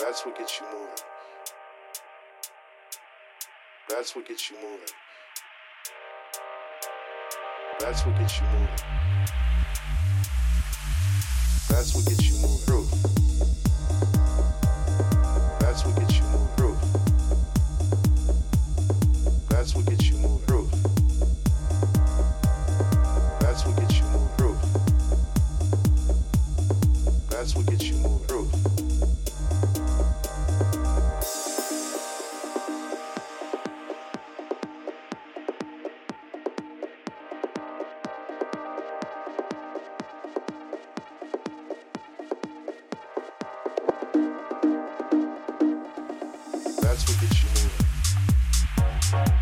That's what gets you moving. That's what gets you moving. That's what gets you moving. That's what gets you moving. Música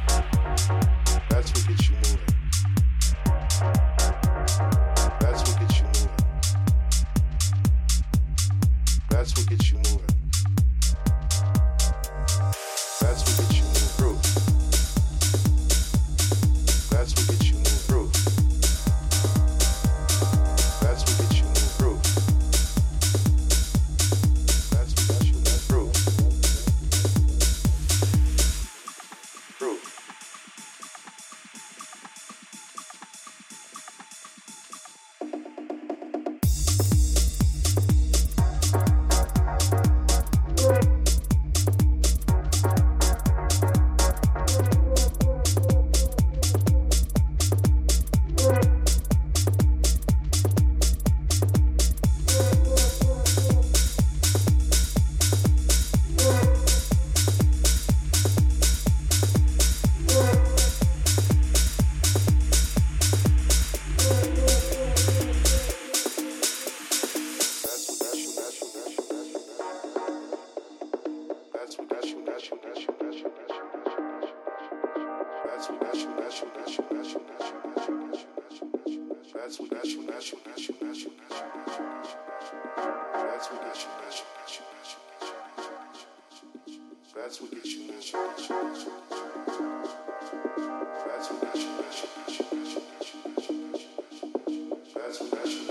That's what that should